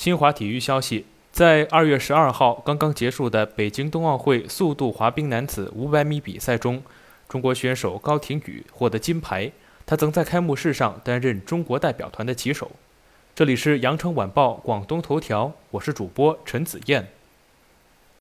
新华体育消息，在二月十二号刚刚结束的北京冬奥会速度滑冰男子五百米比赛中，中国选手高亭宇获得金牌。他曾在开幕式上担任中国代表团的旗手。这里是羊城晚报广东头条，我是主播陈子燕。